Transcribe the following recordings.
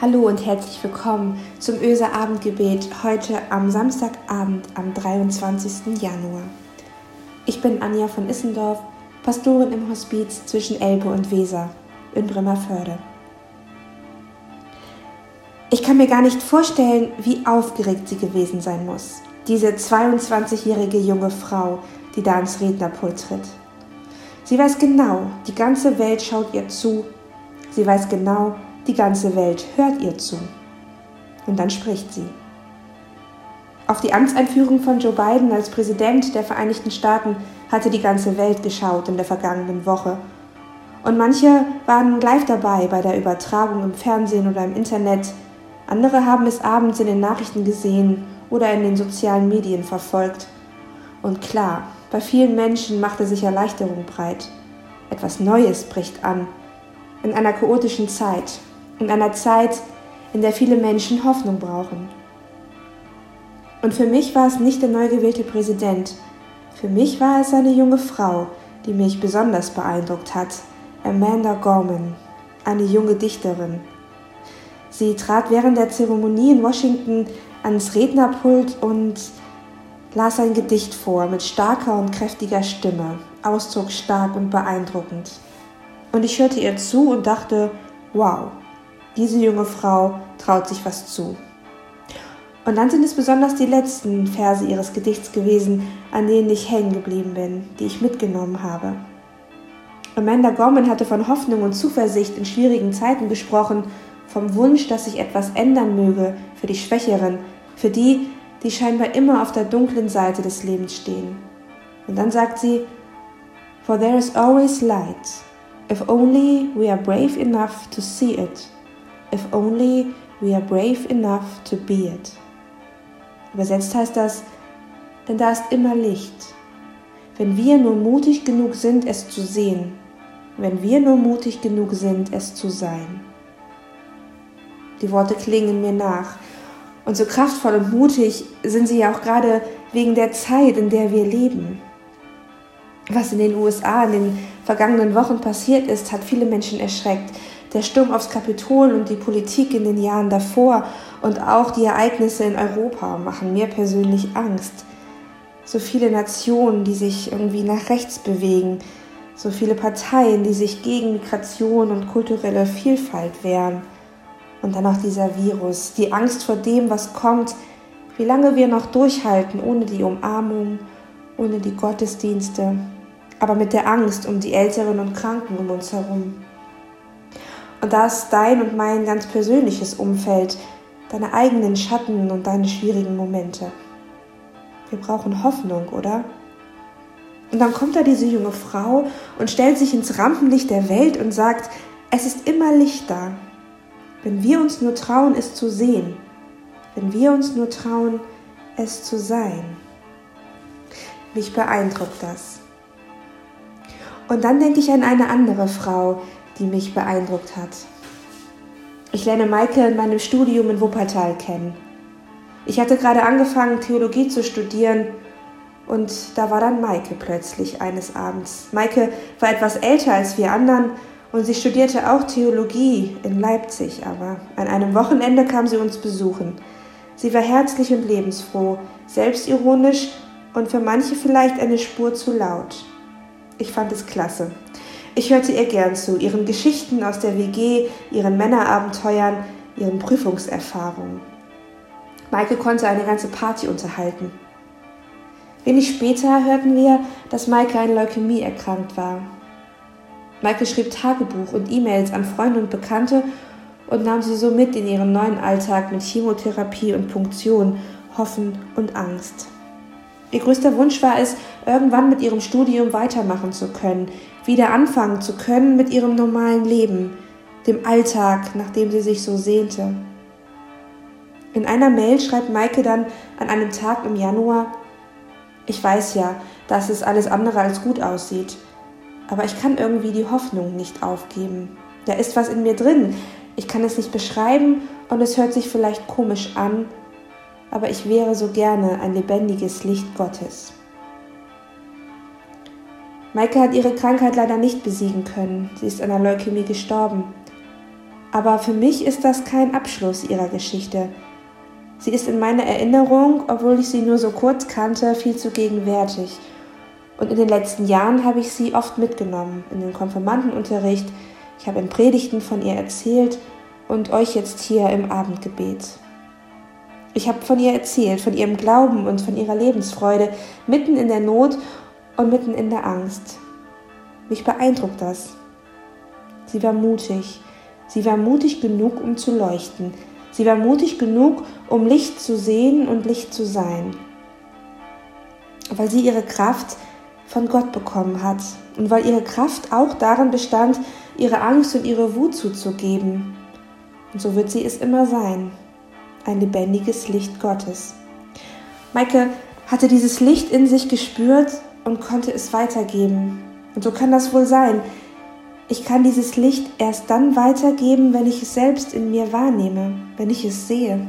Hallo und herzlich willkommen zum Öser Abendgebet heute am Samstagabend am 23. Januar. Ich bin Anja von Issendorf, Pastorin im Hospiz zwischen Elbe und Weser in Bremerförde. Ich kann mir gar nicht vorstellen, wie aufgeregt sie gewesen sein muss, diese 22-jährige junge Frau, die da ans Rednerpult tritt. Sie weiß genau, die ganze Welt schaut ihr zu. Sie weiß genau, die ganze Welt hört ihr zu. Und dann spricht sie. Auf die Amtseinführung von Joe Biden als Präsident der Vereinigten Staaten hatte die ganze Welt geschaut in der vergangenen Woche. Und manche waren live dabei bei der Übertragung im Fernsehen oder im Internet. Andere haben es abends in den Nachrichten gesehen oder in den sozialen Medien verfolgt. Und klar, bei vielen Menschen machte sich Erleichterung breit. Etwas Neues bricht an. In einer chaotischen Zeit, in einer Zeit, in der viele Menschen Hoffnung brauchen. Und für mich war es nicht der neu gewählte Präsident, für mich war es eine junge Frau, die mich besonders beeindruckt hat, Amanda Gorman, eine junge Dichterin. Sie trat während der Zeremonie in Washington ans Rednerpult und las ein Gedicht vor mit starker und kräftiger Stimme, ausdrucksstark und beeindruckend. Und ich hörte ihr zu und dachte, wow, diese junge Frau traut sich was zu. Und dann sind es besonders die letzten Verse ihres Gedichts gewesen, an denen ich hängen geblieben bin, die ich mitgenommen habe. Amanda Gorman hatte von Hoffnung und Zuversicht in schwierigen Zeiten gesprochen, vom Wunsch, dass sich etwas ändern möge für die Schwächeren, für die, die scheinbar immer auf der dunklen Seite des Lebens stehen. Und dann sagt sie, For there is always light, if only we are brave enough to see it if only we are brave enough to be it. Übersetzt heißt das, denn da ist immer Licht. Wenn wir nur mutig genug sind, es zu sehen, wenn wir nur mutig genug sind, es zu sein. Die Worte klingen mir nach. Und so kraftvoll und mutig sind sie ja auch gerade wegen der Zeit, in der wir leben. Was in den USA in den vergangenen Wochen passiert ist, hat viele Menschen erschreckt der Sturm aufs Kapitol und die Politik in den Jahren davor und auch die Ereignisse in Europa machen mir persönlich Angst. So viele Nationen, die sich irgendwie nach rechts bewegen, so viele Parteien, die sich gegen Migration und kulturelle Vielfalt wehren. Und dann auch dieser Virus, die Angst vor dem, was kommt, wie lange wir noch durchhalten ohne die Umarmung, ohne die Gottesdienste, aber mit der Angst um die Älteren und Kranken um uns herum. Und da ist dein und mein ganz persönliches Umfeld, deine eigenen Schatten und deine schwierigen Momente. Wir brauchen Hoffnung, oder? Und dann kommt da diese junge Frau und stellt sich ins Rampenlicht der Welt und sagt, es ist immer Licht da. Wenn wir uns nur trauen, es zu sehen. Wenn wir uns nur trauen, es zu sein. Mich beeindruckt das. Und dann denke ich an eine andere Frau, die mich beeindruckt hat. Ich lerne Maike in meinem Studium in Wuppertal kennen. Ich hatte gerade angefangen, Theologie zu studieren und da war dann Maike plötzlich eines Abends. Maike war etwas älter als wir anderen und sie studierte auch Theologie in Leipzig, aber an einem Wochenende kam sie uns besuchen. Sie war herzlich und lebensfroh, selbstironisch und für manche vielleicht eine Spur zu laut. Ich fand es klasse. Ich hörte ihr gern zu, ihren Geschichten aus der WG, ihren Männerabenteuern, ihren Prüfungserfahrungen. Maike konnte eine ganze Party unterhalten. Wenig später hörten wir, dass Maike an Leukämie erkrankt war. Maike schrieb Tagebuch und E-Mails an Freunde und Bekannte und nahm sie so mit in ihren neuen Alltag mit Chemotherapie und Punktion, Hoffen und Angst. Ihr größter Wunsch war es, irgendwann mit ihrem Studium weitermachen zu können, wieder anfangen zu können mit ihrem normalen Leben, dem Alltag, nach dem sie sich so sehnte. In einer Mail schreibt Maike dann an einem Tag im Januar, ich weiß ja, dass es alles andere als gut aussieht, aber ich kann irgendwie die Hoffnung nicht aufgeben. Da ist was in mir drin, ich kann es nicht beschreiben und es hört sich vielleicht komisch an, aber ich wäre so gerne ein lebendiges Licht Gottes. Maike hat ihre Krankheit leider nicht besiegen können. Sie ist an der Leukämie gestorben. Aber für mich ist das kein Abschluss ihrer Geschichte. Sie ist in meiner Erinnerung, obwohl ich sie nur so kurz kannte, viel zu gegenwärtig. Und in den letzten Jahren habe ich sie oft mitgenommen, in den Konfirmandenunterricht. Ich habe in Predigten von ihr erzählt und euch jetzt hier im Abendgebet. Ich habe von ihr erzählt, von ihrem Glauben und von ihrer Lebensfreude, mitten in der Not und mitten in der Angst. Mich beeindruckt das. Sie war mutig. Sie war mutig genug, um zu leuchten. Sie war mutig genug, um Licht zu sehen und Licht zu sein. Weil sie ihre Kraft von Gott bekommen hat und weil ihre Kraft auch darin bestand, ihre Angst und ihre Wut zuzugeben. Und so wird sie es immer sein, ein lebendiges Licht Gottes. Maike hatte dieses Licht in sich gespürt und konnte es weitergeben. Und so kann das wohl sein. Ich kann dieses Licht erst dann weitergeben, wenn ich es selbst in mir wahrnehme, wenn ich es sehe.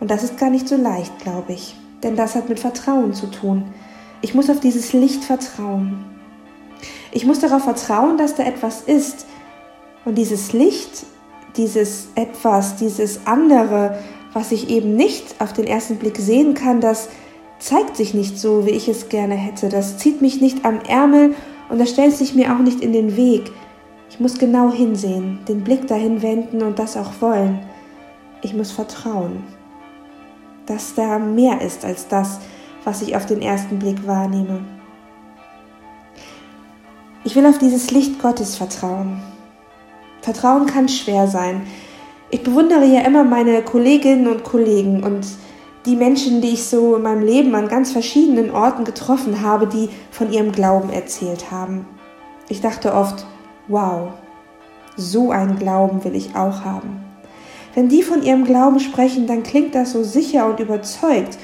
Und das ist gar nicht so leicht, glaube ich, denn das hat mit Vertrauen zu tun. Ich muss auf dieses Licht vertrauen. Ich muss darauf vertrauen, dass da etwas ist. Und dieses Licht, dieses etwas, dieses andere, was ich eben nicht auf den ersten Blick sehen kann, das zeigt sich nicht so, wie ich es gerne hätte. Das zieht mich nicht am Ärmel und das stellt sich mir auch nicht in den Weg. Ich muss genau hinsehen, den Blick dahin wenden und das auch wollen. Ich muss vertrauen, dass da mehr ist als das, was ich auf den ersten Blick wahrnehme. Ich will auf dieses Licht Gottes vertrauen. Vertrauen kann schwer sein. Ich bewundere ja immer meine Kolleginnen und Kollegen und die Menschen, die ich so in meinem Leben an ganz verschiedenen Orten getroffen habe, die von ihrem Glauben erzählt haben. Ich dachte oft, wow, so einen Glauben will ich auch haben. Wenn die von ihrem Glauben sprechen, dann klingt das so sicher und überzeugt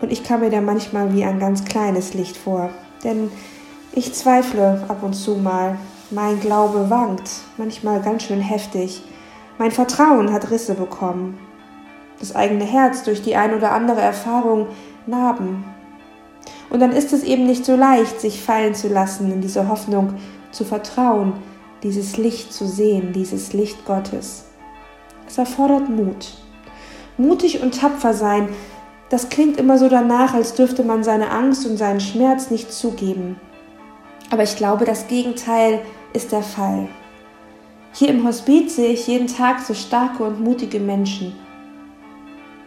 und ich kam mir da manchmal wie ein ganz kleines Licht vor. Denn ich zweifle ab und zu mal. Mein Glaube wankt, manchmal ganz schön heftig. Mein Vertrauen hat Risse bekommen. Das eigene Herz durch die ein oder andere Erfahrung Narben. Und dann ist es eben nicht so leicht, sich fallen zu lassen in diese Hoffnung, zu vertrauen, dieses Licht zu sehen, dieses Licht Gottes. Es erfordert Mut. Mutig und tapfer sein, das klingt immer so danach, als dürfte man seine Angst und seinen Schmerz nicht zugeben. Aber ich glaube, das Gegenteil ist der Fall. Hier im Hospiz sehe ich jeden Tag so starke und mutige Menschen.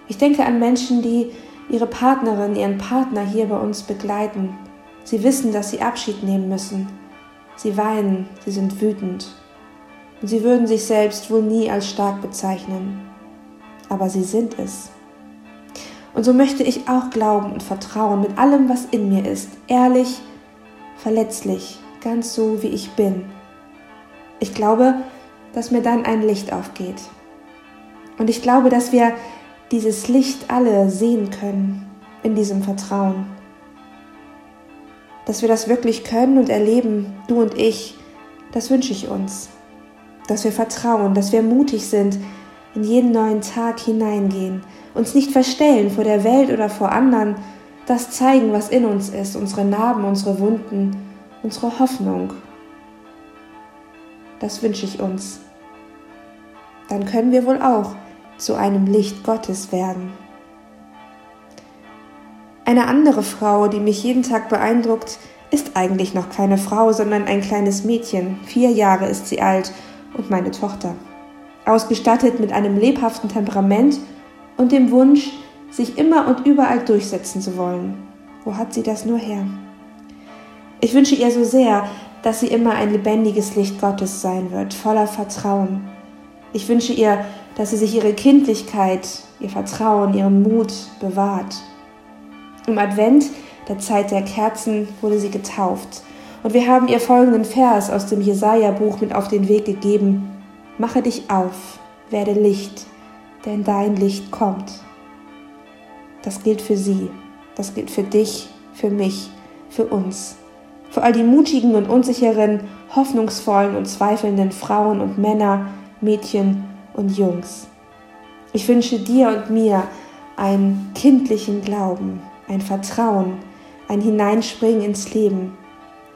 Ich denke an Menschen, die ihre Partnerin, ihren Partner hier bei uns begleiten. Sie wissen, dass sie Abschied nehmen müssen. Sie weinen, sie sind wütend. Und sie würden sich selbst wohl nie als stark bezeichnen. Aber sie sind es. Und so möchte ich auch glauben und vertrauen mit allem, was in mir ist, ehrlich, verletzlich, ganz so, wie ich bin. Ich glaube, dass mir dann ein Licht aufgeht. Und ich glaube, dass wir dieses Licht alle sehen können in diesem Vertrauen. Dass wir das wirklich können und erleben, du und ich, das wünsche ich uns. Dass wir vertrauen, dass wir mutig sind, in jeden neuen Tag hineingehen, uns nicht verstellen vor der Welt oder vor anderen, das zeigen, was in uns ist, unsere Narben, unsere Wunden, unsere Hoffnung. Das wünsche ich uns. Dann können wir wohl auch zu einem Licht Gottes werden. Eine andere Frau, die mich jeden Tag beeindruckt, ist eigentlich noch keine Frau, sondern ein kleines Mädchen. Vier Jahre ist sie alt und meine Tochter ausgestattet mit einem lebhaften Temperament und dem Wunsch, sich immer und überall durchsetzen zu wollen. Wo hat sie das nur her? Ich wünsche ihr so sehr, dass sie immer ein lebendiges Licht Gottes sein wird, voller Vertrauen. Ich wünsche ihr, dass sie sich ihre Kindlichkeit, ihr Vertrauen, ihren Mut bewahrt. Im Advent, der Zeit der Kerzen, wurde sie getauft. Und wir haben ihr folgenden Vers aus dem Jesaja-Buch mit auf den Weg gegeben. Mache dich auf, werde Licht, denn dein Licht kommt. Das gilt für sie, das gilt für dich, für mich, für uns, für all die mutigen und unsicheren, hoffnungsvollen und zweifelnden Frauen und Männer, Mädchen und Jungs. Ich wünsche dir und mir einen kindlichen Glauben, ein Vertrauen, ein Hineinspringen ins Leben.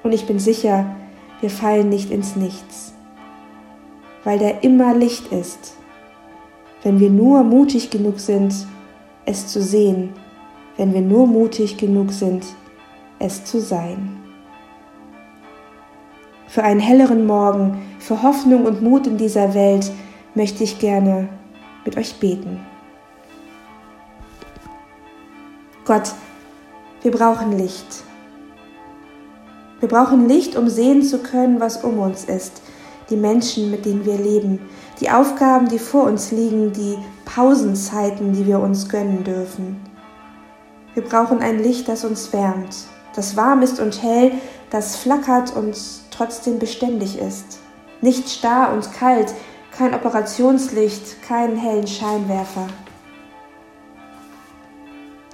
Und ich bin sicher, wir fallen nicht ins Nichts. weil der immer Licht ist. Wenn wir nur mutig genug sind, es zu sehen, wenn wir nur mutig genug sind, es zu sein. Für einen helleren Morgen, für Hoffnung und Mut in dieser Welt möchte ich gerne mit euch beten. Gott, wir brauchen Licht. Wir brauchen Licht, um sehen zu können, was um uns ist, die Menschen, mit denen wir leben, die Aufgaben, die vor uns liegen, die Pausenzeiten, die wir uns gönnen dürfen. Wir brauchen ein Licht, das uns wärmt, das warm ist und hell, das flackert und trotzdem beständig ist. Nicht starr und kalt, kein Operationslicht, keinen hellen Scheinwerfer.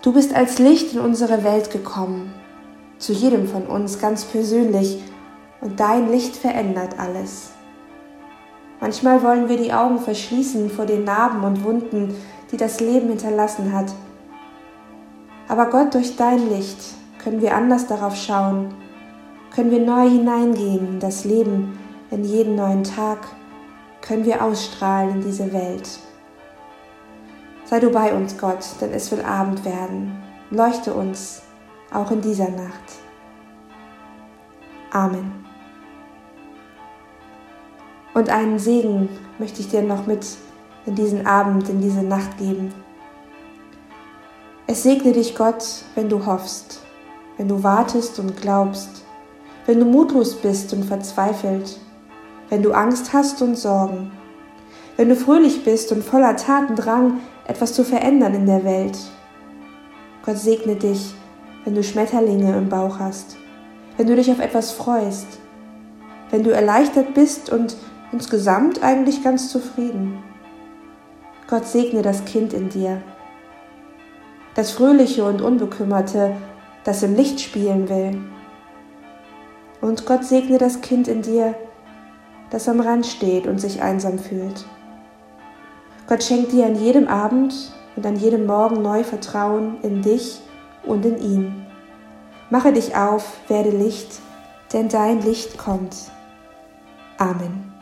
Du bist als Licht in unsere Welt gekommen, zu jedem von uns ganz persönlich, und dein Licht verändert alles. Manchmal wollen wir die Augen verschließen vor den Narben und Wunden, die das Leben hinterlassen hat. Aber Gott, durch dein Licht können wir anders darauf schauen, können wir neu hineingehen in das Leben, in jeden neuen Tag, können wir ausstrahlen in diese Welt. Sei du bei uns, Gott, denn es will Abend werden. Leuchte uns, auch in dieser Nacht. Amen. Und einen Segen möchte ich dir noch mit in diesen Abend, in diese Nacht geben. Es segne dich Gott, wenn du hoffst, wenn du wartest und glaubst, wenn du mutlos bist und verzweifelt, wenn du Angst hast und Sorgen, wenn du fröhlich bist und voller Tatendrang, etwas zu verändern in der Welt. Gott segne dich, wenn du Schmetterlinge im Bauch hast, wenn du dich auf etwas freust, wenn du erleichtert bist und insgesamt eigentlich ganz zufrieden. Gott segne das Kind in dir, das Fröhliche und Unbekümmerte, das im Licht spielen will. Und Gott segne das Kind in dir, das am Rand steht und sich einsam fühlt. Gott schenkt dir an jedem Abend und an jedem Morgen neu Vertrauen in dich und in ihn. Mache dich auf, werde Licht, denn dein Licht kommt. Amen.